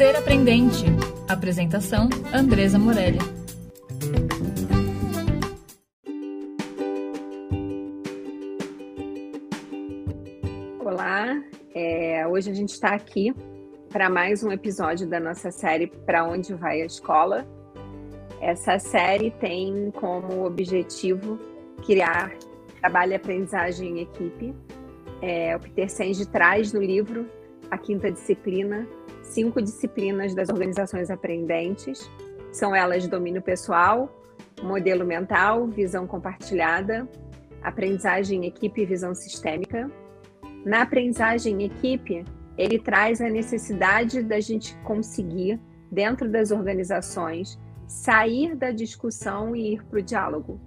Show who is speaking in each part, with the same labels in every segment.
Speaker 1: Ser Aprendente. Apresentação: Andresa Morelli.
Speaker 2: Olá, é, hoje a gente está aqui para mais um episódio da nossa série Para Onde Vai a Escola. Essa série tem como objetivo criar trabalho e aprendizagem em equipe. É, o Peter Senge traz no livro a quinta disciplina, cinco disciplinas das organizações aprendentes. São elas domínio pessoal, modelo mental, visão compartilhada, aprendizagem em equipe e visão sistêmica. Na aprendizagem em equipe, ele traz a necessidade da gente conseguir, dentro das organizações, sair da discussão e ir para o diálogo.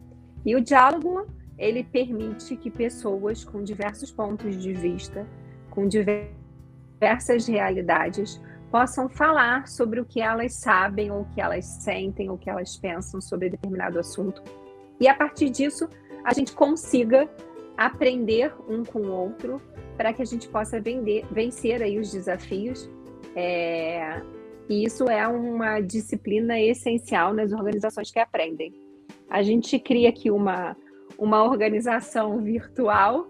Speaker 2: E o diálogo, ele permite que pessoas com diversos pontos de vista, com diversas realidades, possam falar sobre o que elas sabem, ou o que elas sentem, ou o que elas pensam sobre determinado assunto. E a partir disso, a gente consiga aprender um com o outro para que a gente possa vender, vencer aí os desafios é, e isso é uma disciplina essencial nas organizações que aprendem. A gente cria aqui uma, uma organização virtual,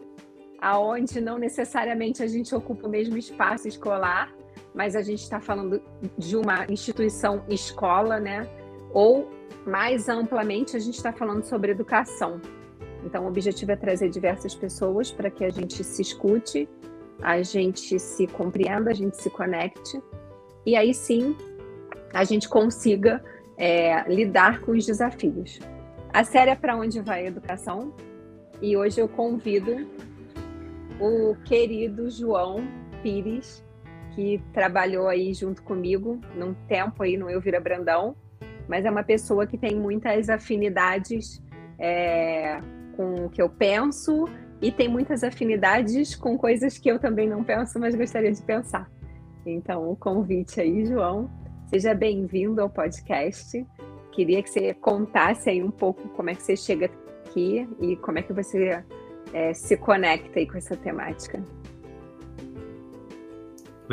Speaker 2: aonde não necessariamente a gente ocupa o mesmo espaço escolar, mas a gente está falando de uma instituição escola, né? Ou mais amplamente a gente está falando sobre educação. Então, o objetivo é trazer diversas pessoas para que a gente se escute, a gente se compreenda, a gente se conecte e aí sim a gente consiga é, lidar com os desafios. A série é Para Onde Vai a Educação e hoje eu convido o querido João Pires, que trabalhou aí junto comigo num tempo aí no Elvira Brandão, mas é uma pessoa que tem muitas afinidades é, com o que eu penso e tem muitas afinidades com coisas que eu também não penso, mas gostaria de pensar. Então, o convite aí, João. Seja bem-vindo ao podcast. Queria que você contasse aí um pouco como é que você chega aqui e como é que você é, se conecta aí com essa temática.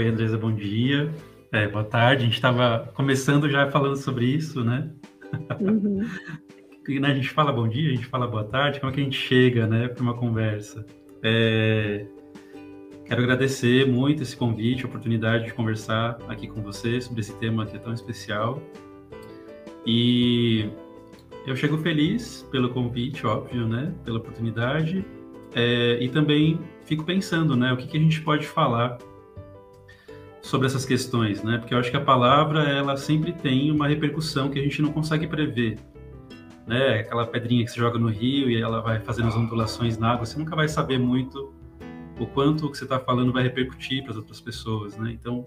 Speaker 3: Oi, Andresa, bom dia. É, boa tarde. A gente estava começando já falando sobre isso, né? Uhum. a gente fala bom dia, a gente fala boa tarde, como é que a gente chega, né, para uma conversa? É, Quero agradecer muito esse convite, a oportunidade de conversar aqui com você sobre esse tema que é tão especial. E eu chego feliz pelo convite, óbvio, né? Pela oportunidade. É, e também fico pensando, né? O que, que a gente pode falar sobre essas questões, né? Porque eu acho que a palavra, ela sempre tem uma repercussão que a gente não consegue prever. Né? Aquela pedrinha que se joga no rio e ela vai fazendo as ondulações na água, você nunca vai saber muito o quanto o que você está falando vai repercutir para as outras pessoas, né? Então,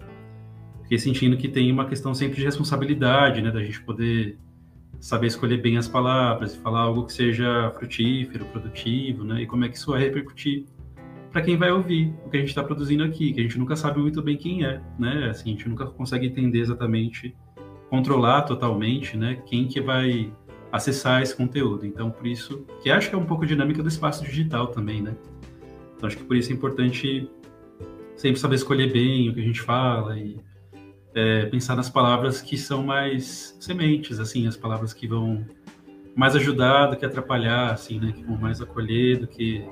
Speaker 3: fiquei sentindo que tem uma questão sempre de responsabilidade, né? Da gente poder saber escolher bem as palavras e falar algo que seja frutífero, produtivo, né? E como é que isso vai repercutir para quem vai ouvir o que a gente está produzindo aqui, que a gente nunca sabe muito bem quem é, né? Assim, a gente nunca consegue entender exatamente, controlar totalmente, né? Quem que vai acessar esse conteúdo. Então, por isso, que acho que é um pouco dinâmica do espaço digital também, né? Então, acho que por isso é importante sempre saber escolher bem o que a gente fala e é, pensar nas palavras que são mais sementes, assim, as palavras que vão mais ajudar do que atrapalhar, assim, né? Que vão mais acolher do que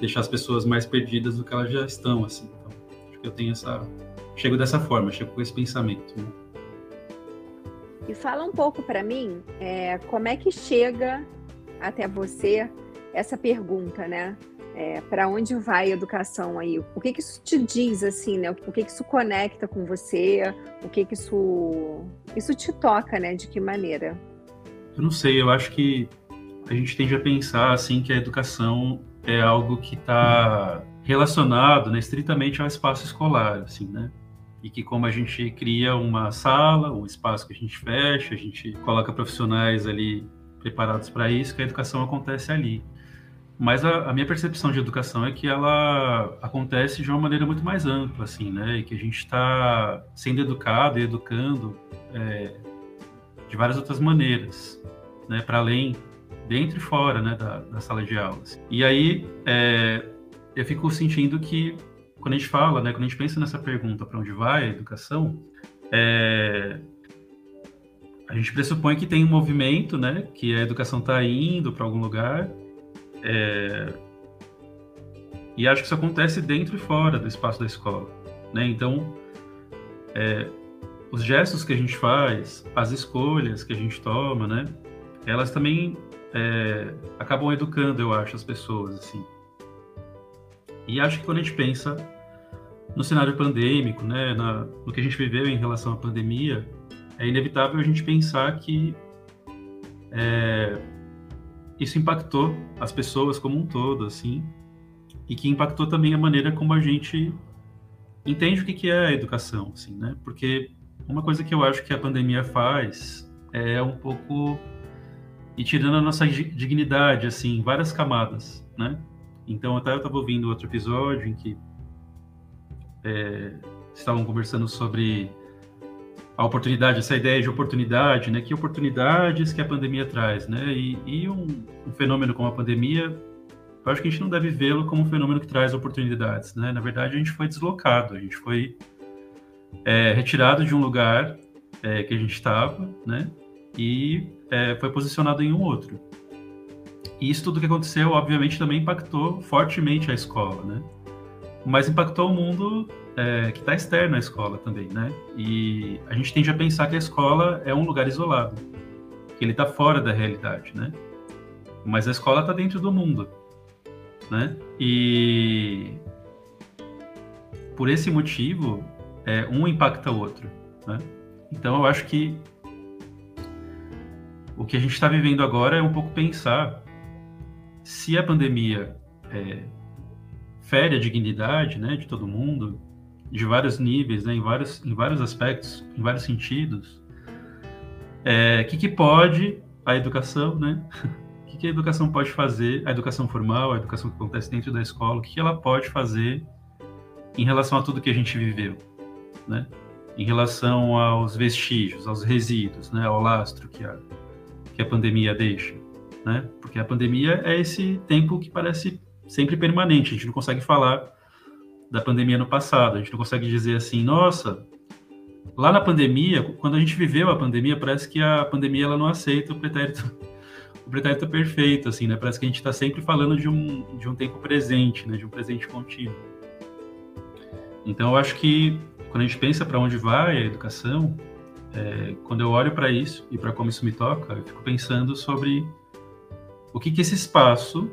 Speaker 3: deixar as pessoas mais perdidas do que elas já estão, assim. Então, acho que eu tenho essa... Chego dessa forma, chego com esse pensamento, né?
Speaker 2: E fala um pouco para mim é, como é que chega até você essa pergunta, né? É, para onde vai a educação aí? O que, que isso te diz, assim, né? O que, que isso conecta com você? O que, que isso, isso te toca, né? De que maneira?
Speaker 3: Eu não sei, eu acho que a gente tende a pensar, assim, que a educação é algo que está relacionado, né, estritamente ao espaço escolar, assim, né? E que como a gente cria uma sala, um espaço que a gente fecha, a gente coloca profissionais ali preparados para isso, que a educação acontece ali. Mas a, a, minha percepção de educação é que ela acontece de uma maneira muito mais ampla, assim, né? E que a gente está sendo educado e educando é, de várias outras maneiras, né? Para além, dentro e fora, né? Da, da sala de aulas. E aí, é, eu fico sentindo que quando a gente fala, né? Quando a gente pensa nessa pergunta para onde vai a educação, é, a gente pressupõe que tem um movimento, né? Que a educação está indo para algum lugar. É, e acho que isso acontece dentro e fora do espaço da escola, né? Então, é, os gestos que a gente faz, as escolhas que a gente toma, né? Elas também é, acabam educando, eu acho, as pessoas, assim. E acho que quando a gente pensa no cenário pandêmico, né, na, no que a gente viveu em relação à pandemia, é inevitável a gente pensar que é, isso impactou as pessoas como um todo, assim, e que impactou também a maneira como a gente entende o que é a educação, assim, né? Porque uma coisa que eu acho que a pandemia faz é um pouco e tirando a nossa dignidade, assim, várias camadas, né? Então, até eu estava ouvindo outro episódio em que é, estavam conversando sobre a oportunidade, essa ideia de oportunidade, né? Que oportunidades que a pandemia traz, né? E, e um, um, fenômeno como a pandemia, eu acho que a gente não deve vê-lo como um fenômeno que traz oportunidades, né? Na verdade, a gente foi deslocado, a gente foi é, retirado de um lugar é, que a gente estava, né? E é, foi posicionado em um outro. E isso tudo que aconteceu, obviamente, também impactou fortemente a escola, né? Mas impactou o mundo é, que está externo à escola também, né? E a gente tende a pensar que a escola é um lugar isolado, que ele está fora da realidade, né? Mas a escola está dentro do mundo, né? E por esse motivo, é, um impacta o outro, né? Então eu acho que o que a gente está vivendo agora é um pouco pensar se a pandemia é, fere a dignidade né, de todo mundo, de vários níveis, né, em, vários, em vários aspectos, em vários sentidos, o é, que, que pode a educação, né? O que, que a educação pode fazer, a educação formal, a educação que acontece dentro da escola, o que, que ela pode fazer em relação a tudo que a gente viveu, né? Em relação aos vestígios, aos resíduos, né? Ao lastro que a, que a pandemia deixa, né? Porque a pandemia é esse tempo que parece sempre permanente. A gente não consegue falar da pandemia no passado. A gente não consegue dizer assim, nossa, lá na pandemia, quando a gente viveu a pandemia, parece que a pandemia ela não aceita o pretérito, o pretérito perfeito, assim, né? Parece que a gente está sempre falando de um, de um tempo presente, né? De um presente contínuo. Então, eu acho que quando a gente pensa para onde vai a educação, é, quando eu olho para isso e para como isso me toca, eu fico pensando sobre o que, que esse espaço,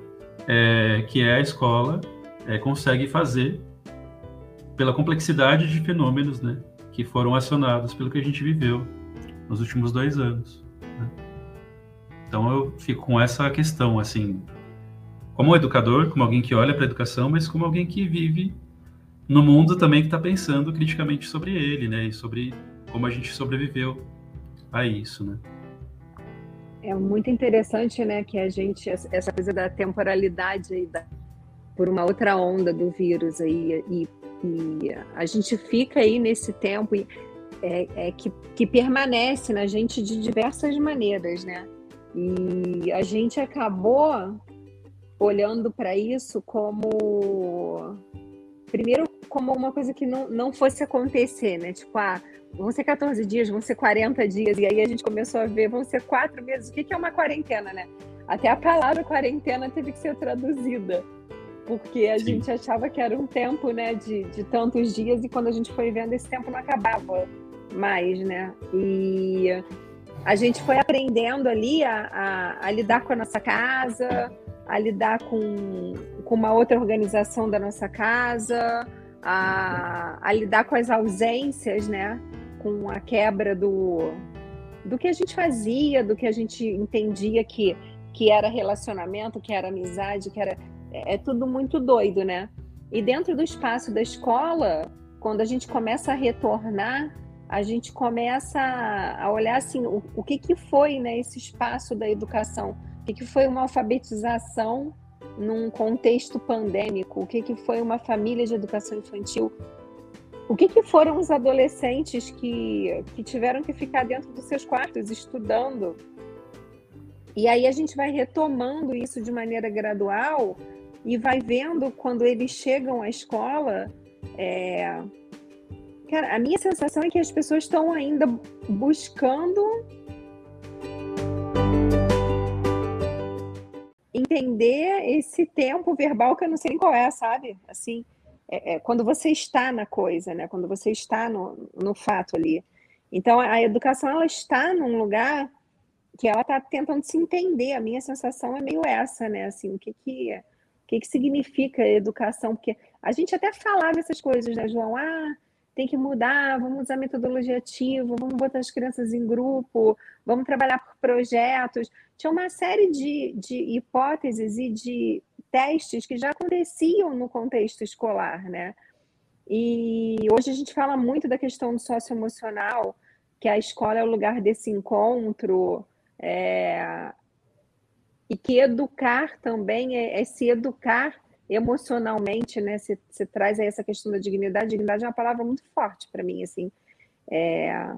Speaker 3: é, que é a escola, é, consegue fazer pela complexidade de fenômenos né, que foram acionados pelo que a gente viveu nos últimos dois anos. Né? Então eu fico com essa questão, assim, como educador, como alguém que olha para a educação, mas como alguém que vive no mundo também que está pensando criticamente sobre ele, né, e sobre como a gente sobreviveu a isso, né?
Speaker 2: É muito interessante, né, que a gente essa coisa da temporalidade aí da, por uma outra onda do vírus aí e, e a gente fica aí nesse tempo e, é, é, que, que permanece na gente de diversas maneiras, né? E a gente acabou olhando para isso como primeiro como uma coisa que não, não fosse acontecer, né? Tipo, ah, vão ser 14 dias, vão ser 40 dias, e aí a gente começou a ver, vão ser quatro meses. O que, que é uma quarentena, né? Até a palavra quarentena teve que ser traduzida, porque a Sim. gente achava que era um tempo, né, de, de tantos dias, e quando a gente foi vendo, esse tempo não acabava mais, né? E a gente foi aprendendo ali a, a, a lidar com a nossa casa, a lidar com, com uma outra organização da nossa casa, a, a lidar com as ausências, né? Com a quebra do, do que a gente fazia, do que a gente entendia que, que era relacionamento, que era amizade, que era. É, é tudo muito doido, né? E dentro do espaço da escola, quando a gente começa a retornar, a gente começa a olhar assim, o, o que, que foi né, esse espaço da educação, o que, que foi uma alfabetização num contexto pandêmico, o que, que foi uma família de educação infantil, o que, que foram os adolescentes que, que tiveram que ficar dentro dos seus quartos estudando. E aí a gente vai retomando isso de maneira gradual e vai vendo quando eles chegam à escola é, Cara, a minha sensação é que as pessoas estão ainda buscando entender esse tempo verbal que eu não sei qual é, sabe? Assim, é, é, quando você está na coisa, né? Quando você está no, no fato ali. Então, a educação, ela está num lugar que ela está tentando se entender. A minha sensação é meio essa, né? Assim, o que que, o que, que significa educação? Porque a gente até falava essas coisas, né, João? Ah, tem que mudar, vamos usar metodologia ativa, vamos botar as crianças em grupo, vamos trabalhar por projetos. Tinha uma série de, de hipóteses e de testes que já aconteciam no contexto escolar, né? E hoje a gente fala muito da questão do socioemocional, que a escola é o lugar desse encontro, é... e que educar também é, é se educar emocionalmente, né? Você, você traz aí essa questão da dignidade. Dignidade é uma palavra muito forte para mim, assim. É,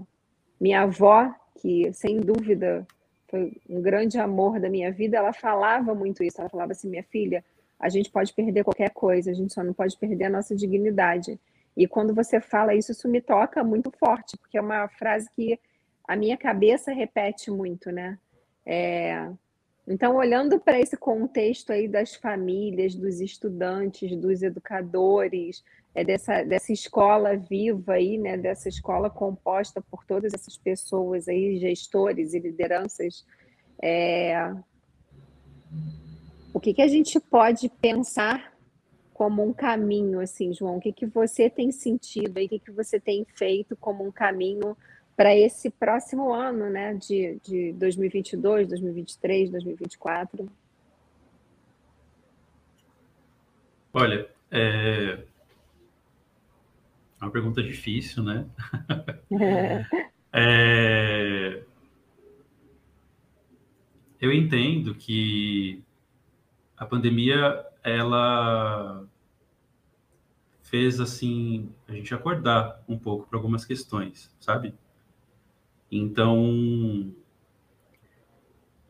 Speaker 2: minha avó, que sem dúvida foi um grande amor da minha vida, ela falava muito isso. Ela falava assim, minha filha, a gente pode perder qualquer coisa, a gente só não pode perder a nossa dignidade. E quando você fala isso, isso me toca muito forte, porque é uma frase que a minha cabeça repete muito, né? É, então, olhando para esse contexto aí das famílias, dos estudantes, dos educadores, é dessa, dessa escola viva aí, né, dessa escola composta por todas essas pessoas aí, gestores e lideranças, é... o que, que a gente pode pensar como um caminho, assim, João? O que, que você tem sentido aí, o que, que você tem feito como um caminho para esse próximo ano, né, de, de 2022, 2023, 2024?
Speaker 3: Olha, é uma pergunta difícil, né? é... Eu entendo que a pandemia ela fez assim a gente acordar um pouco para algumas questões, sabe? Então,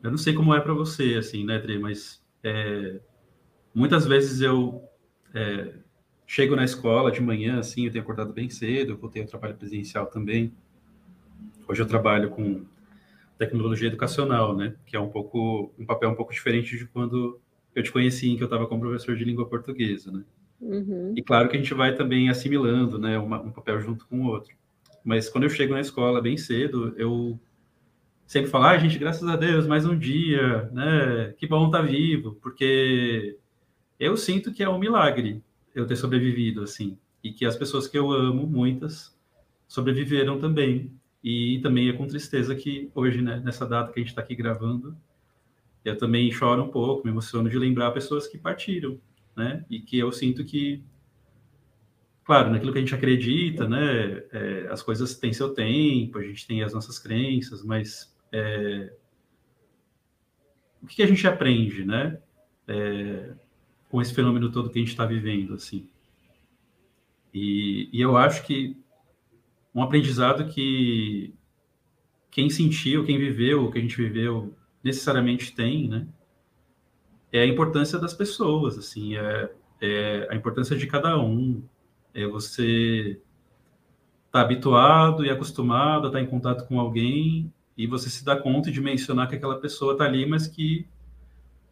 Speaker 3: eu não sei como é para você, assim, né, Dre, mas é, muitas vezes eu é, chego na escola de manhã, assim, eu tenho acordado bem cedo, eu voltei ao trabalho presencial também. Hoje eu trabalho com tecnologia educacional, né, que é um pouco um papel um pouco diferente de quando eu te conheci, em que eu estava como professor de língua portuguesa, né. Uhum. E claro que a gente vai também assimilando, né, uma, um papel junto com o outro. Mas quando eu chego na escola bem cedo, eu sempre falo, ah, gente, graças a Deus, mais um dia, né? Que bom estar tá vivo, porque eu sinto que é um milagre eu ter sobrevivido, assim, e que as pessoas que eu amo, muitas, sobreviveram também. E também é com tristeza que hoje, né, nessa data que a gente está aqui gravando, eu também choro um pouco, me emociono de lembrar pessoas que partiram, né? E que eu sinto que claro, naquilo que a gente acredita, né, é, as coisas têm seu tempo, a gente tem as nossas crenças, mas é, o que, a gente aprende, né, é, com esse fenômeno todo que a gente está vivendo, assim? E, e, eu acho que um aprendizado que quem sentiu, quem viveu, o que a gente viveu, necessariamente tem, né, é a importância das pessoas, assim, é, é a importância de cada um, é você tá habituado e acostumado a estar em contato com alguém e você se dá conta de mencionar que aquela pessoa está ali, mas que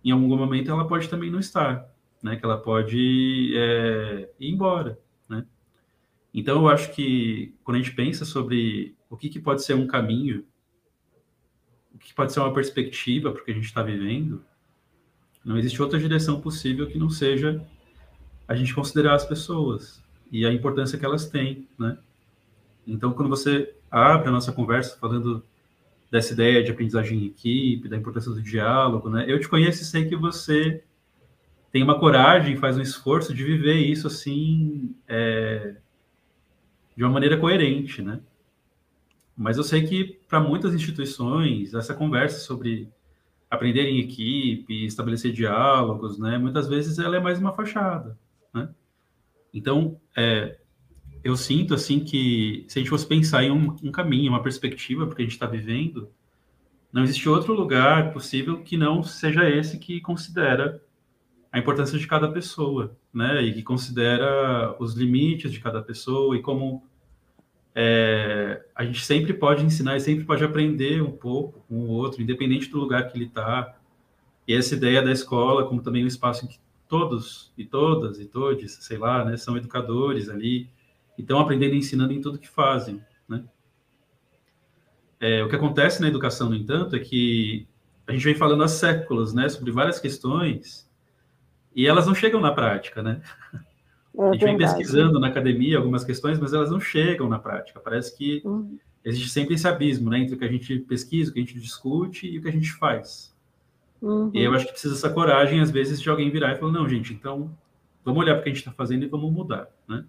Speaker 3: em algum momento ela pode também não estar, né? Que ela pode é, ir embora, né? Então eu acho que quando a gente pensa sobre o que, que pode ser um caminho, o que pode ser uma perspectiva para o que a gente está vivendo, não existe outra direção possível que não seja a gente considerar as pessoas, e a importância que elas têm, né? Então, quando você abre a nossa conversa falando dessa ideia de aprendizagem em equipe, da importância do diálogo, né? Eu te conheço e sei que você tem uma coragem, faz um esforço de viver isso assim, é, de uma maneira coerente, né? Mas eu sei que para muitas instituições essa conversa sobre aprender em equipe, estabelecer diálogos, né? Muitas vezes ela é mais uma fachada, né? Então, é, eu sinto assim que se a gente fosse pensar em um, um caminho, uma perspectiva porque a gente está vivendo, não existe outro lugar possível que não seja esse que considera a importância de cada pessoa, né? E que considera os limites de cada pessoa e como é, a gente sempre pode ensinar e sempre pode aprender um pouco com o outro, independente do lugar que ele está. E essa ideia da escola, como também um espaço em que todos e todas e todos, sei lá, né, são educadores ali, e estão aprendendo e ensinando em tudo que fazem, né? É, o que acontece na educação, no entanto, é que a gente vem falando há séculos, né, sobre várias questões, e elas não chegam na prática, né? É a gente vem pesquisando na academia algumas questões, mas elas não chegam na prática. Parece que uhum. existe sempre esse abismo, né, entre o que a gente pesquisa, o que a gente discute e o que a gente faz. Uhum. E eu acho que precisa essa coragem, às vezes, de alguém virar e falar, não, gente, então vamos olhar para o que a gente está fazendo e vamos mudar, né?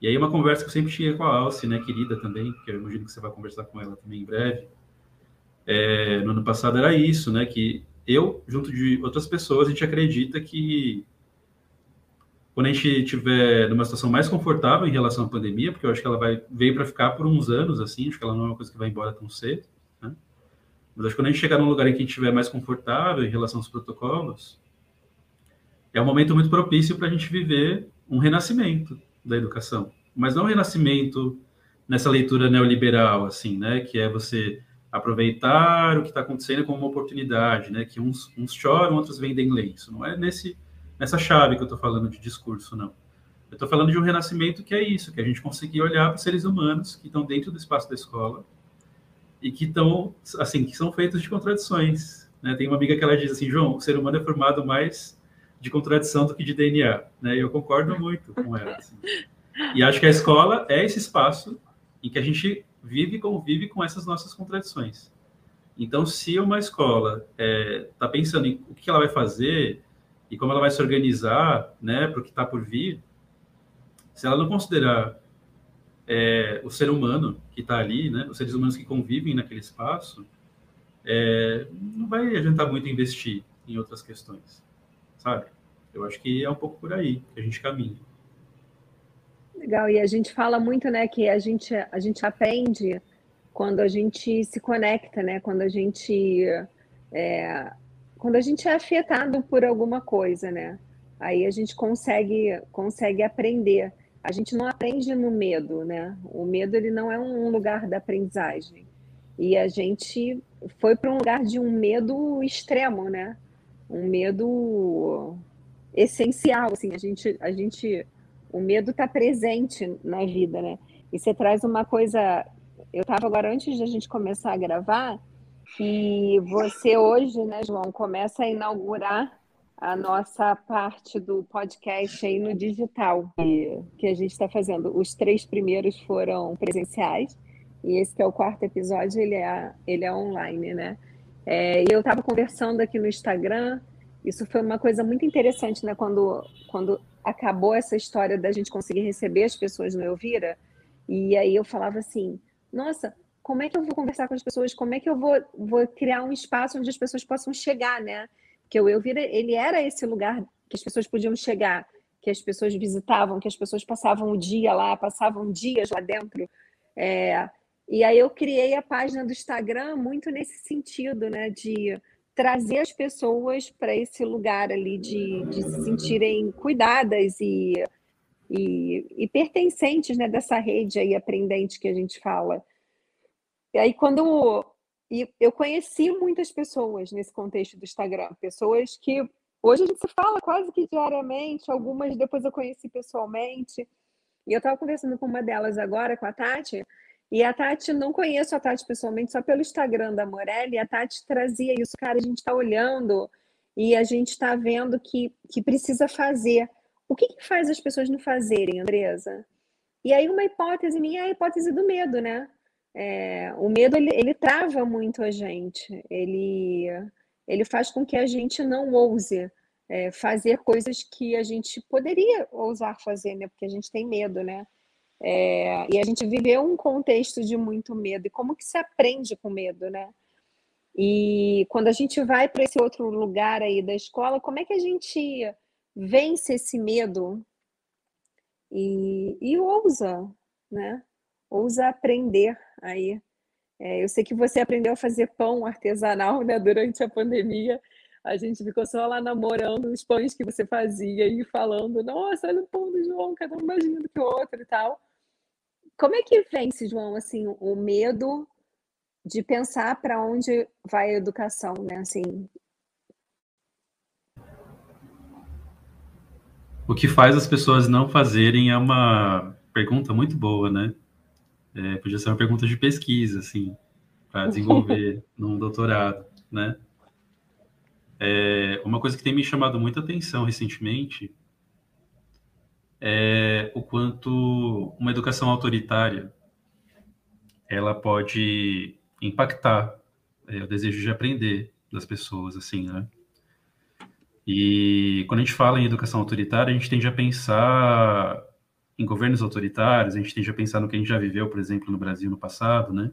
Speaker 3: E aí uma conversa que eu sempre tinha com a Alce, né, querida também, que eu imagino que você vai conversar com ela também em breve. É, no ano passado era isso, né, que eu, junto de outras pessoas, a gente acredita que quando a gente estiver numa situação mais confortável em relação à pandemia, porque eu acho que ela vai veio para ficar por uns anos, assim, acho que ela não é uma coisa que vai embora tão cedo? Mas acho que quando a gente chegar num lugar em que a gente estiver mais confortável em relação aos protocolos, é um momento muito propício para a gente viver um renascimento, da educação, mas não o renascimento nessa leitura neoliberal, assim, né, que é você aproveitar o que está acontecendo como uma oportunidade, né, que uns, uns choram, outros vendem lenço. Não é nesse nessa chave que eu estou falando de discurso, não. Eu estou falando de um renascimento que é isso, que a gente conseguir olhar para seres humanos que estão dentro do espaço da escola e que estão, assim, que são feitos de contradições. Né? Tem uma amiga que ela diz assim, João, o ser humano é formado mais de contradição do que de DNA, né? Eu concordo muito com ela. Assim. E acho que a escola é esse espaço em que a gente vive e convive com essas nossas contradições. Então, se uma escola está é, tá pensando em o que ela vai fazer e como ela vai se organizar, né, para o que está por vir, se ela não considerar é, o ser humano que está ali, né, os seres humanos que convivem naquele espaço, é, não vai adiantar muito investir em outras questões sabe? Eu acho que é um pouco por aí que a gente caminha.
Speaker 2: Legal, e a gente fala muito, né, que a gente, a gente aprende quando a gente se conecta, né, quando a gente é, quando a gente é afetado por alguma coisa, né, aí a gente consegue consegue aprender. A gente não aprende no medo, né? O medo ele não é um lugar da aprendizagem. E a gente foi para um lugar de um medo extremo, né? um medo essencial, assim, a gente, a gente, o medo está presente na vida, né? E você traz uma coisa, eu estava agora antes de a gente começar a gravar, que você hoje, né, João, começa a inaugurar a nossa parte do podcast aí no digital, que, a gente está fazendo. Os três primeiros foram presenciais, e esse que é o quarto episódio, ele é, ele é online, né? É, e eu estava conversando aqui no Instagram, isso foi uma coisa muito interessante, né? Quando, quando acabou essa história da gente conseguir receber as pessoas no Elvira, e aí eu falava assim, nossa, como é que eu vou conversar com as pessoas? Como é que eu vou, vou criar um espaço onde as pessoas possam chegar, né? Porque o Elvira, ele era esse lugar que as pessoas podiam chegar, que as pessoas visitavam, que as pessoas passavam o dia lá, passavam dias lá dentro. É, e aí eu criei a página do Instagram muito nesse sentido, né? De trazer as pessoas para esse lugar ali de, de se sentirem cuidadas e, e, e, pertencentes né, dessa rede aí aprendente que a gente fala. E aí, quando e eu conheci muitas pessoas nesse contexto do Instagram, pessoas que hoje a gente se fala quase que diariamente, algumas depois eu conheci pessoalmente. E eu estava conversando com uma delas agora, com a Tati, e a Tati, não conheço a Tati pessoalmente, só pelo Instagram da Morelli, a Tati trazia isso, cara, a gente está olhando e a gente está vendo que, que precisa fazer. O que, que faz as pessoas não fazerem, Andresa? E aí uma hipótese minha é a hipótese do medo, né? É, o medo, ele, ele trava muito a gente, ele, ele faz com que a gente não ouse é, fazer coisas que a gente poderia ousar fazer, né? Porque a gente tem medo, né? É, e a gente viveu um contexto de muito medo. E como que se aprende com medo, né? E quando a gente vai para esse outro lugar aí da escola, como é que a gente vence esse medo e, e ousa, né? Ousa aprender aí. É, eu sei que você aprendeu a fazer pão artesanal, né? Durante a pandemia, a gente ficou só lá namorando os pães que você fazia e falando, nossa, olha o pão do João, cada um mais lindo que o outro e tal. como é que vence, João, assim, o medo de pensar para onde vai a educação, né? Assim,
Speaker 3: o que faz as pessoas não fazerem é uma pergunta muito boa, né? É, podia ser uma pergunta de pesquisa, assim, para desenvolver num doutorado, né? É, uma coisa que tem me chamado muita atenção recentemente é o quanto uma educação autoritária ela pode impactar é, o desejo de aprender das pessoas, assim, né? E quando a gente fala em educação autoritária, a gente tende a pensar em governos autoritários, a gente tende a pensar no que a gente já viveu, por exemplo, no Brasil no passado, né?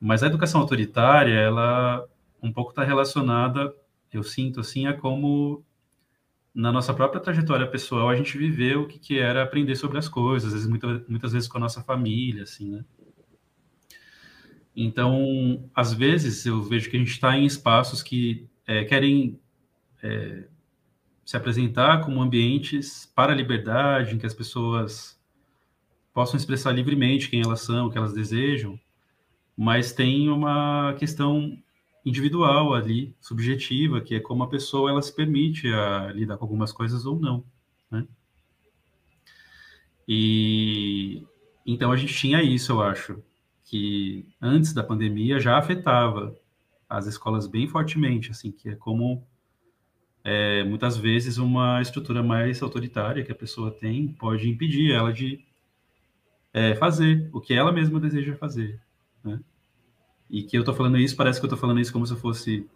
Speaker 3: Mas a educação autoritária, ela um pouco está relacionada, eu sinto assim, a como na nossa própria trajetória pessoal a gente viveu o que, que era aprender sobre as coisas, às vezes, muita, muitas vezes com a nossa família, assim, né? Então, às vezes eu vejo que a gente está em espaços que é, querem é, se apresentar como ambientes para a liberdade, em que as pessoas possam expressar livremente quem elas são, o que elas desejam, mas tem uma questão individual ali, subjetiva, que é como a pessoa ela se permite a lidar com algumas coisas ou não, né? E então a gente tinha isso, eu acho, que antes da pandemia já afetava as escolas bem fortemente, assim, que é como é, muitas vezes uma estrutura mais autoritária que a pessoa tem pode impedir ela de é, fazer o que ela mesma deseja fazer, né? E que eu estou falando isso, parece que eu estou falando isso como se eu fosse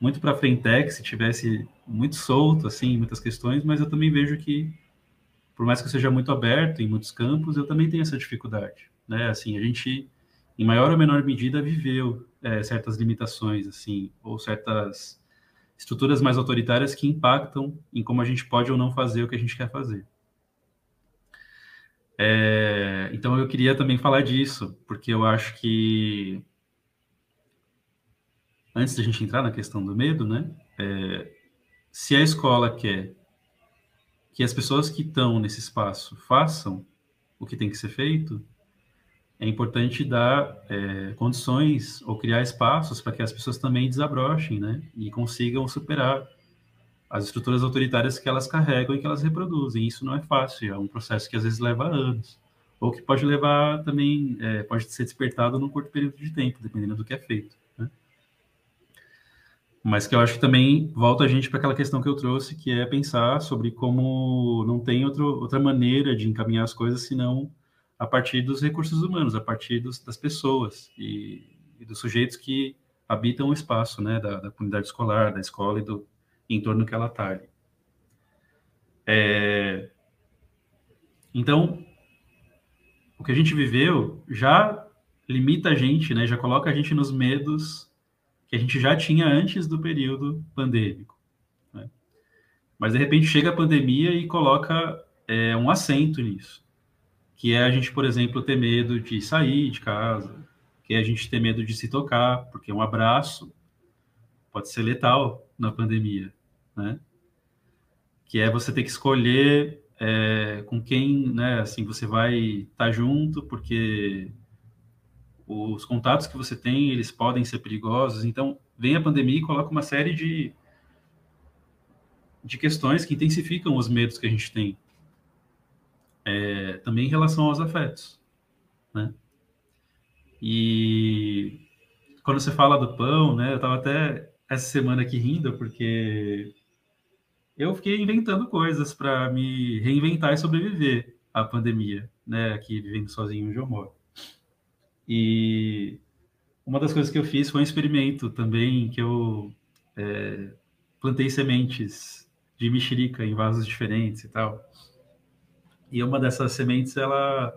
Speaker 3: muito para frente, se tivesse muito solto, assim, muitas questões, mas eu também vejo que, por mais que eu seja muito aberto em muitos campos, eu também tenho essa dificuldade, né? Assim, a gente, em maior ou menor medida, viveu é, certas limitações, assim, ou certas estruturas mais autoritárias que impactam em como a gente pode ou não fazer o que a gente quer fazer. É, então eu queria também falar disso, porque eu acho que antes da gente entrar na questão do medo, né? É, se a escola quer que as pessoas que estão nesse espaço façam o que tem que ser feito, é importante dar é, condições ou criar espaços para que as pessoas também desabrochem, né? E consigam superar as estruturas autoritárias que elas carregam e que elas reproduzem. Isso não é fácil, é um processo que às vezes leva anos, ou que pode levar também, é, pode ser despertado num curto período de tempo, dependendo do que é feito. Né? Mas que eu acho que também volta a gente para aquela questão que eu trouxe, que é pensar sobre como não tem outro, outra maneira de encaminhar as coisas senão a partir dos recursos humanos, a partir dos, das pessoas e, e, dos sujeitos que habitam o espaço, né, da, da comunidade escolar, da escola e do entorno que ela está ali. É, então, o que a gente viveu já limita a gente, né, já coloca a gente nos medos que a gente já tinha antes do período pandêmico. Né? Mas, de repente, chega a pandemia e coloca é, um acento nisso que é a gente, por exemplo, ter medo de sair de casa, que é a gente ter medo de se tocar, porque um abraço pode ser letal na pandemia, né? Que é você ter que escolher é, com quem, né, assim, você vai estar tá junto, porque os contatos que você tem, eles podem ser perigosos. Então, vem a pandemia e coloca uma série de, de questões que intensificam os medos que a gente tem é, também em relação aos afetos, né? E quando você fala do pão, né? Eu estava até essa semana aqui rindo porque eu fiquei inventando coisas para me reinventar e sobreviver à pandemia, né? Aqui vivendo sozinho onde eu moro. E uma das coisas que eu fiz foi um experimento também que eu é, plantei sementes de mexerica em vasos diferentes e tal. E uma dessas sementes, ela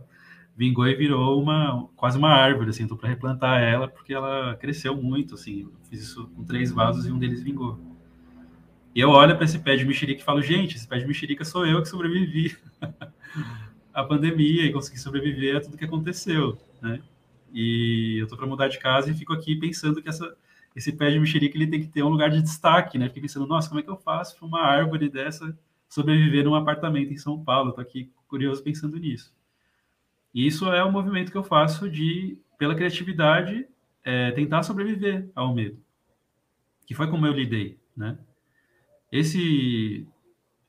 Speaker 3: vingou e virou uma quase uma árvore, assim, estou para replantar ela porque ela cresceu muito, assim. Fiz isso com três vasos e um deles vingou. E eu olho para esse pé de mexerica e falo, gente, esse pé de mexerica sou eu que sobrevivi à pandemia e consegui sobreviver a tudo que aconteceu, né? E eu estou para mudar de casa e fico aqui pensando que essa, esse pé de mexerica ele tem que ter um lugar de destaque, né? Fiquei pensando, nossa, como é que eu faço para uma árvore dessa sobreviver num apartamento em São Paulo? Estou aqui curioso pensando nisso. E isso é o movimento que eu faço de, pela criatividade, é, tentar sobreviver ao medo, que foi como eu lidei, né? Esse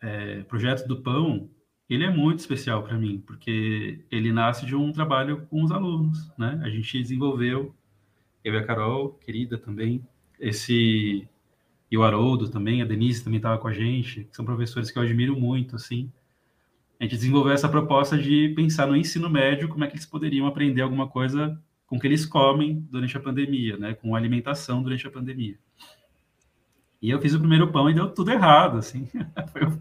Speaker 3: é, projeto do pão, ele é muito especial para mim, porque ele nasce de um trabalho com os alunos, né? A gente desenvolveu, eu e a Carol, querida também, esse e o Haroldo também, a Denise também estava com a gente, que são professores que eu admiro muito, assim. A gente desenvolveu essa proposta de pensar no ensino médio, como é que eles poderiam aprender alguma coisa com que eles comem durante a pandemia, né, com alimentação durante a pandemia. E eu fiz o primeiro pão e deu tudo errado, assim. foi, um,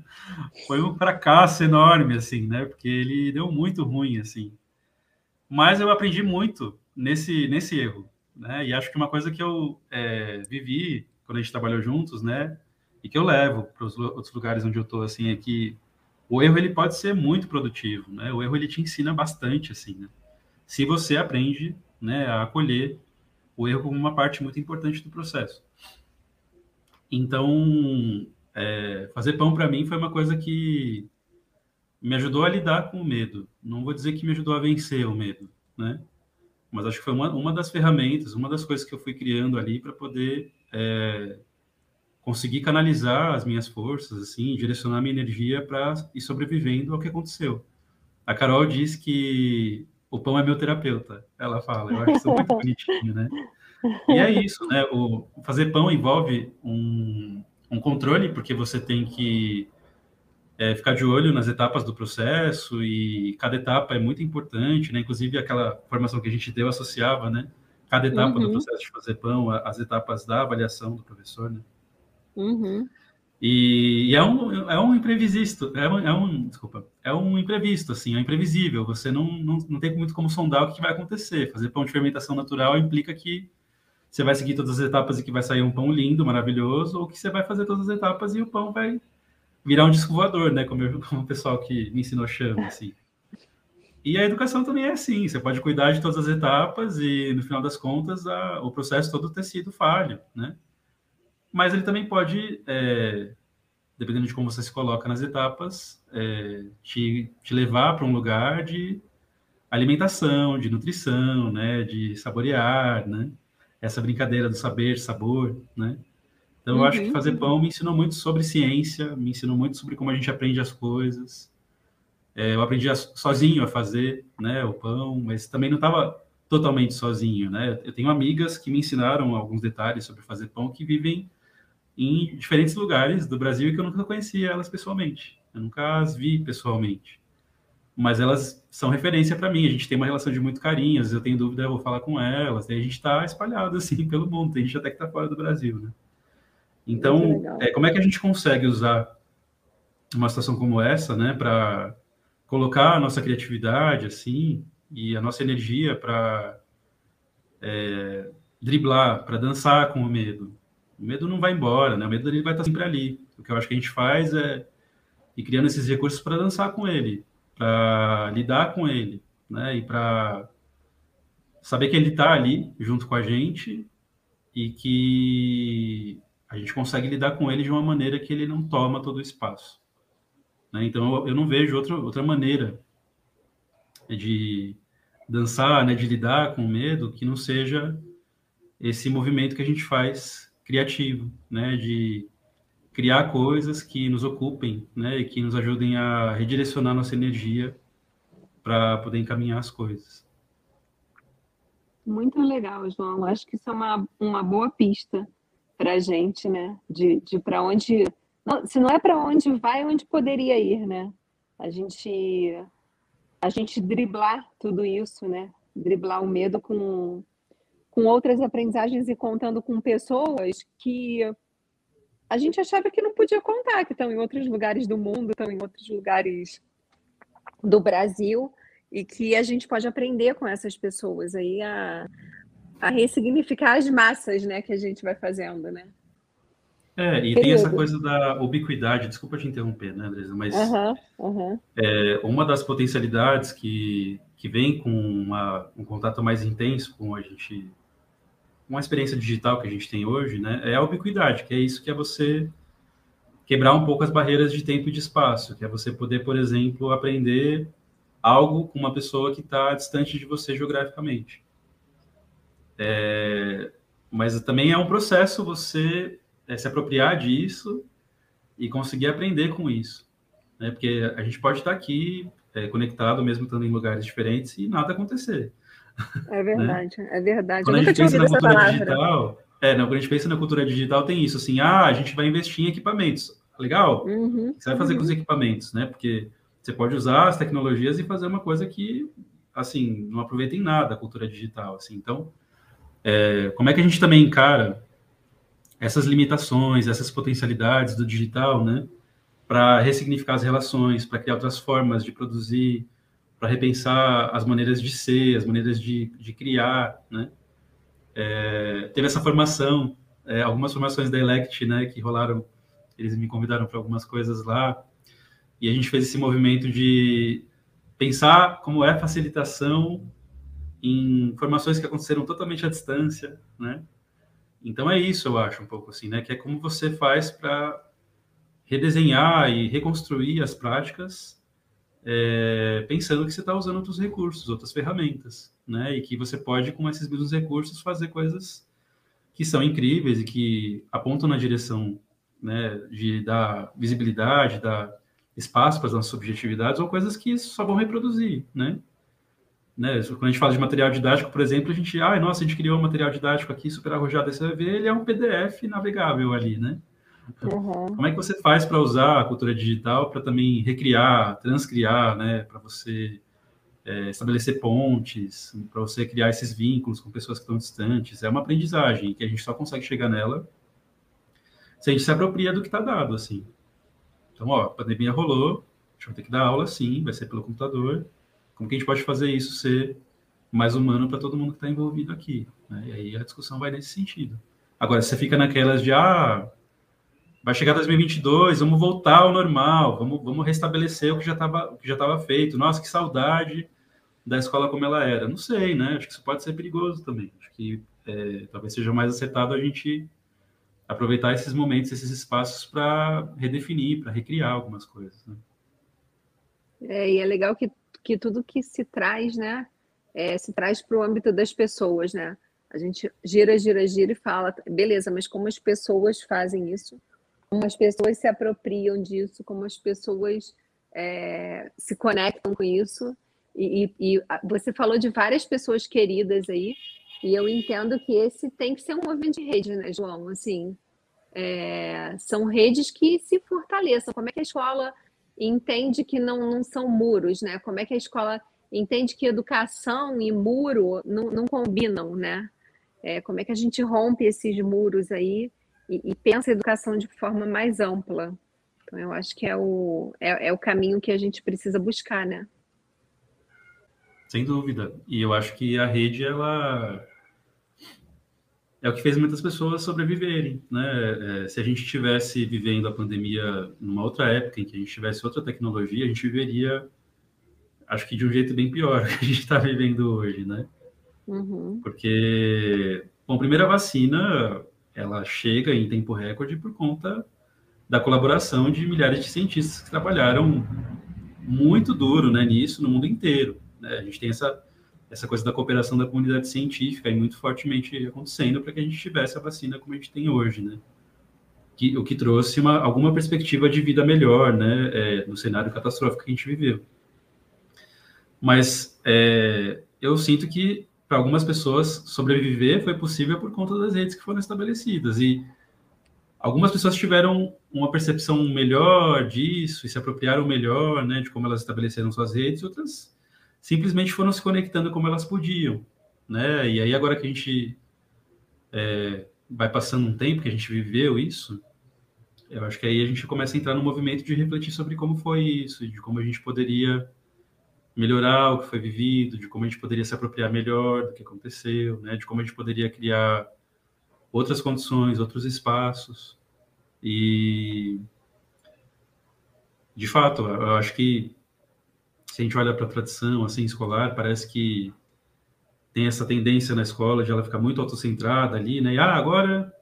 Speaker 3: foi um fracasso enorme, assim, né, porque ele deu muito ruim, assim. Mas eu aprendi muito nesse, nesse erro, né, e acho que uma coisa que eu é, vivi quando a gente trabalhou juntos, né? E que eu levo para os outros lugares onde eu estou, assim, é que o erro ele pode ser muito produtivo, né? O erro ele te ensina bastante, assim, né? Se você aprende, né, a acolher o erro como uma parte muito importante do processo. Então, é, fazer pão para mim foi uma coisa que me ajudou a lidar com o medo. Não vou dizer que me ajudou a vencer o medo, né? Mas acho que foi uma, uma das ferramentas, uma das coisas que eu fui criando ali para poder é, conseguir canalizar as minhas forças, assim, direcionar minha energia para ir sobrevivendo ao que aconteceu. A Carol diz que o pão é meu terapeuta. Ela fala, eu acho isso muito bonitinho, né? E é isso, né? O fazer pão envolve um, um controle, porque você tem que é, ficar de olho nas etapas do processo e cada etapa é muito importante, né? Inclusive aquela formação que a gente deu associava, né? Cada etapa uhum. do processo de fazer pão, as etapas da avaliação do professor, né?
Speaker 2: Uhum.
Speaker 3: E, e, é um é um imprevisto, é um, é um, desculpa, é um imprevisto assim, é imprevisível. Você não, não, não tem muito como sondar o que vai acontecer. Fazer pão de fermentação natural implica que você vai seguir todas as etapas e que vai sair um pão lindo, maravilhoso, ou que você vai fazer todas as etapas e o pão vai virar um disco voador, né? Como, eu, como o pessoal que me ensinou chama, assim. E a educação também é assim, você pode cuidar de todas as etapas e, no final das contas, a, o processo todo ter sido falho, né? Mas ele também pode, é, dependendo de como você se coloca nas etapas, é, te, te levar para um lugar de alimentação, de nutrição, né? De saborear, né? Essa brincadeira do saber, sabor, né? Então, eu acho que uhum. fazer pão me ensinou muito sobre ciência, me ensinou muito sobre como a gente aprende as coisas, é, eu aprendi a, sozinho a fazer né, o pão, mas também não estava totalmente sozinho. Né? Eu tenho amigas que me ensinaram alguns detalhes sobre fazer pão que vivem em diferentes lugares do Brasil e que eu nunca conhecia elas pessoalmente. Eu nunca as vi pessoalmente. Mas elas são referência para mim. A gente tem uma relação de muito carinho. Às vezes eu tenho dúvida, eu vou falar com elas. E a gente está espalhado assim pelo mundo. Tem gente até que está fora do Brasil, né? Então, é, como é que a gente consegue usar uma situação como essa, né, para colocar a nossa criatividade, assim, e a nossa energia para é, driblar, para dançar com o medo. O medo não vai embora, né? O medo ele vai estar sempre ali. O que eu acho que a gente faz é ir criando esses recursos para dançar com ele, para lidar com ele, né? E para saber que ele está ali junto com a gente e que a gente consegue lidar com ele de uma maneira que ele não toma todo o espaço. Né? Então, eu, não vejo outra, outra maneira de dançar, né, de lidar com o medo, que não seja esse movimento que a gente faz criativo, né, de criar coisas que nos ocupem, né, e que nos ajudem a redirecionar nossa energia para poder encaminhar as coisas.
Speaker 2: Muito legal, João. Acho que isso é uma, uma boa pista para a gente, né, de, de para onde não, se não é para onde vai, onde poderia ir, né? A gente, a gente driblar tudo isso, né? Driblar o medo com, com outras aprendizagens e contando com pessoas que a gente achava que não podia contar, que estão em outros lugares do mundo, estão em outros lugares do Brasil, e que a gente pode aprender com essas pessoas aí a, a ressignificar as massas, né, que a gente vai fazendo, né?
Speaker 3: É, e tem essa coisa da ubiquidade, desculpa te interromper, né, Andresa, mas
Speaker 2: uhum, uhum.
Speaker 3: É, uma das potencialidades que, que vem com uma, um contato mais intenso com a gente, uma experiência digital que a gente tem hoje, né, é a ubiquidade, que é isso que é você quebrar um pouco as barreiras de tempo e de espaço, que é você poder, por exemplo, aprender algo com uma pessoa que está distante de você geograficamente. É, mas também é um processo você é, se apropriar disso e conseguir aprender com isso. Né? Porque a gente pode estar aqui é, conectado, mesmo estando em lugares diferentes, e nada acontecer.
Speaker 2: É verdade, né? é verdade.
Speaker 3: Quando
Speaker 2: Eu
Speaker 3: a gente pensa na cultura
Speaker 2: palavra.
Speaker 3: digital, é, não, quando a gente pensa na cultura digital, tem isso, assim, ah, a gente vai investir em equipamentos. Legal?
Speaker 2: Uhum,
Speaker 3: O que você vai fazer
Speaker 2: uhum.
Speaker 3: com os equipamentos, né? Porque você pode usar as tecnologias e fazer uma coisa que, assim, não aproveita em nada a cultura digital, assim. Então, é, como é que a gente também encara essas limitações, essas potencialidades do digital, né? Para ressignificar as relações, para criar outras formas de produzir, para repensar as maneiras de ser, as maneiras de, de criar, né? É, teve essa formação, é, algumas formações da Elect, né, que rolaram, eles me convidaram para algumas coisas lá, e a gente fez esse movimento de pensar como é facilitação em formações que aconteceram totalmente à distância, né? Então é isso, eu acho, um pouco assim, né? Que é como você faz para redesenhar e reconstruir as práticas é, pensando que você está usando outros recursos, outras ferramentas, né? E que você pode, com esses mesmos recursos, fazer coisas que são incríveis e que apontam na direção né, de dar visibilidade, dar espaço para as nossas subjetividades, ou coisas que só vão reproduzir, né? Né? Quando a gente fala de material didático, por exemplo, a gente, ah, nossa, a gente criou um material didático aqui super arrojado, você vai ver, ele é um PDF navegável ali, né?
Speaker 2: Uhum.
Speaker 3: Como é que você faz para usar a cultura digital para também recriar, transcriar, né? Para você é, estabelecer pontes, para você criar esses vínculos com pessoas que estão distantes. É uma aprendizagem que a gente só consegue chegar nela se a gente se apropria do que está dado, assim. Então, ó, a pandemia rolou, a gente vai ter que dar aula, sim, vai ser pelo computador. Como que a gente pode fazer isso ser mais humano para todo mundo que está envolvido aqui? Né? E aí a discussão vai nesse sentido. Agora, você fica naquelas de, ah, vai chegar 2022, vamos voltar ao normal, vamos, vamos restabelecer o que já estava feito. Nossa, que saudade da escola como ela era. Não sei, né? Acho que isso pode ser perigoso também. Acho que é, talvez seja mais acertado a gente aproveitar esses momentos, esses espaços para redefinir, para recriar algumas coisas. Né?
Speaker 2: É, e é legal que, que tudo que se traz, né, é, se traz para o âmbito das pessoas, né? A gente gira, gira, gira e fala, beleza, mas como as pessoas fazem isso? Como as pessoas se apropriam disso? Como as pessoas é, se conectam com isso? E, e, e você falou de várias pessoas queridas aí, e eu entendo que esse tem que ser um movimento de rede, né, João? Assim, é, são redes que se fortaleçam. Como é que a escola entende que não, não são muros, né? Como é que a escola entende que educação e muro não, não combinam, né? É, como é que a gente rompe esses muros aí e, e, pensa a educação de forma mais ampla? Então, eu acho que é o, é, é o caminho que a gente precisa buscar, né?
Speaker 3: Sem dúvida. E eu acho que a rede, ela é o que fez muitas pessoas sobreviverem, né? É, se a gente estivesse vivendo a pandemia numa outra época, em que a gente tivesse outra tecnologia, a gente viveria, acho que de um jeito bem pior que a gente está vivendo hoje, né?
Speaker 2: Uhum.
Speaker 3: Porque, bom, a primeira vacina, ela chega em tempo recorde por conta da colaboração de milhares de cientistas que trabalharam muito duro, né, nisso no mundo inteiro. Né? A gente tem essa essa coisa da cooperação da comunidade científica e muito fortemente acontecendo para que a gente tivesse a vacina como a gente tem hoje, né? Que, o que trouxe uma, alguma perspectiva de vida melhor, né? É, no cenário catastrófico que a gente viveu. Mas é, eu sinto que para algumas pessoas sobreviver foi possível por conta das redes que foram estabelecidas e algumas pessoas tiveram uma percepção melhor disso e se apropriaram melhor, né, de como elas estabeleceram suas redes, outras simplesmente foram se conectando como elas podiam, né? E aí agora que a gente é, vai passando um tempo que a gente viveu isso, eu acho que aí a gente começa a entrar no movimento de refletir sobre como foi isso, de como a gente poderia melhorar o que foi vivido, de como a gente poderia se apropriar melhor do que aconteceu, né? De como a gente poderia criar outras condições, outros espaços e de fato, eu acho que se a gente olha para a tradição assim escolar, parece que tem essa tendência na escola de ela ficar muito autocentrada ali, né? E, ah, agora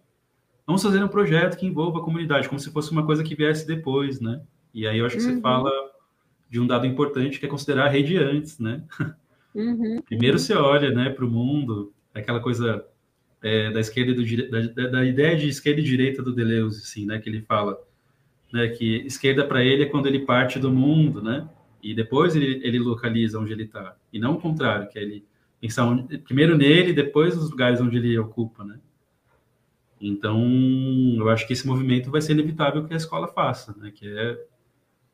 Speaker 3: vamos fazer um projeto que envolva a comunidade, como se fosse uma coisa que viesse depois, né? E aí eu acho que uhum. você fala de um dado importante que é considerar a rede antes, né? Uhum. Primeiro você olha, né, para o mundo, aquela coisa é, da esquerda do da, da, ideia de esquerda e direita do Deleuze, assim, né, que ele fala, né, que esquerda para ele é quando ele parte do mundo, né, e depois ele, ele localiza onde ele está, e não o contrário, que é ele pensar onde, primeiro nele, depois nos lugares onde ele ocupa, né. Então, eu acho que esse movimento vai ser inevitável que a escola faça, né, que é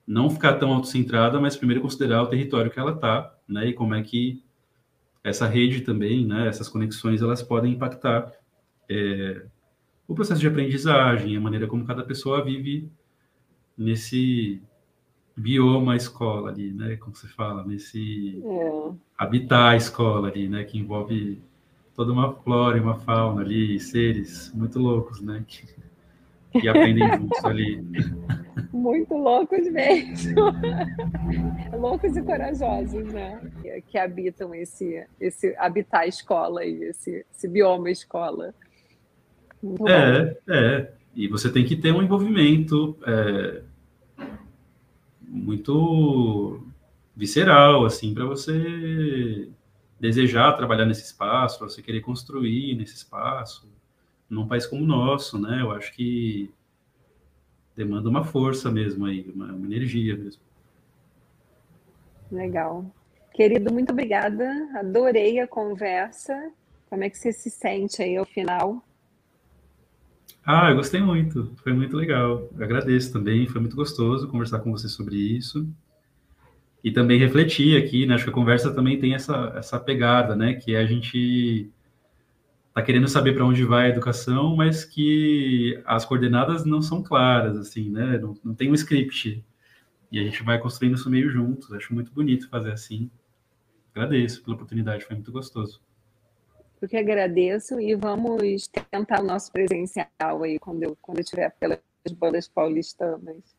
Speaker 3: não ficar tão autocentrada, mas primeiro considerar o território que ela está, né, e como é que essa rede também, né, essas conexões, elas podem impactar é, o processo de aprendizagem, a maneira como cada pessoa vive nesse bioma escola ali, né, como se fala, nesse é. habitar a escola ali, né, que envolve toda uma flora e uma fauna ali, seres muito loucos, né, que, que aprendem juntos ali.
Speaker 2: Muito loucos mesmo. loucos e corajosos, né? Que, que, habitam esse, esse habitar a escola e esse, esse bioma escola.
Speaker 3: Muito é, bom. é. E você tem que ter um envolvimento é, muito visceral, assim, para você desejar trabalhar nesse espaço, para você querer construir nesse espaço, num país como o nosso, né? Eu acho que demanda uma força mesmo aí, uma, uma energia mesmo.
Speaker 2: Legal. Querido, muito obrigada. Adorei a conversa. Como é que você se sente aí ao final?
Speaker 3: Ah, eu gostei muito. Foi muito legal. Eu agradeço também. Foi muito gostoso conversar com você sobre isso. E também refletir aqui, né? Acho que a conversa também tem essa, essa pegada, né? Que é a gente está querendo saber para onde vai a educação, mas que as coordenadas não são claras, assim, né? Não, não tem um script. E a gente vai construindo isso meio juntos. Acho muito bonito fazer assim. Agradeço pela oportunidade, foi muito gostoso.
Speaker 2: Eu que agradeço e vamos tentar o nosso presencial aí quando eu, quando eu estiver pelas bandas paulistanas.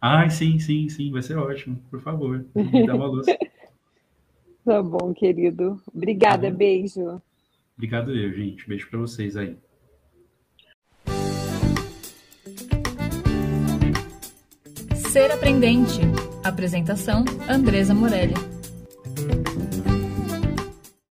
Speaker 3: Ah, sim, sim, sim, vai ser ótimo. Por favor, me dá uma luz.
Speaker 2: tá bom, querido. Obrigada, tá beijo.
Speaker 3: Obrigado eu, gente. Beijo para vocês aí.
Speaker 1: Ser Aprendente. Apresentação: Andresa Morelli.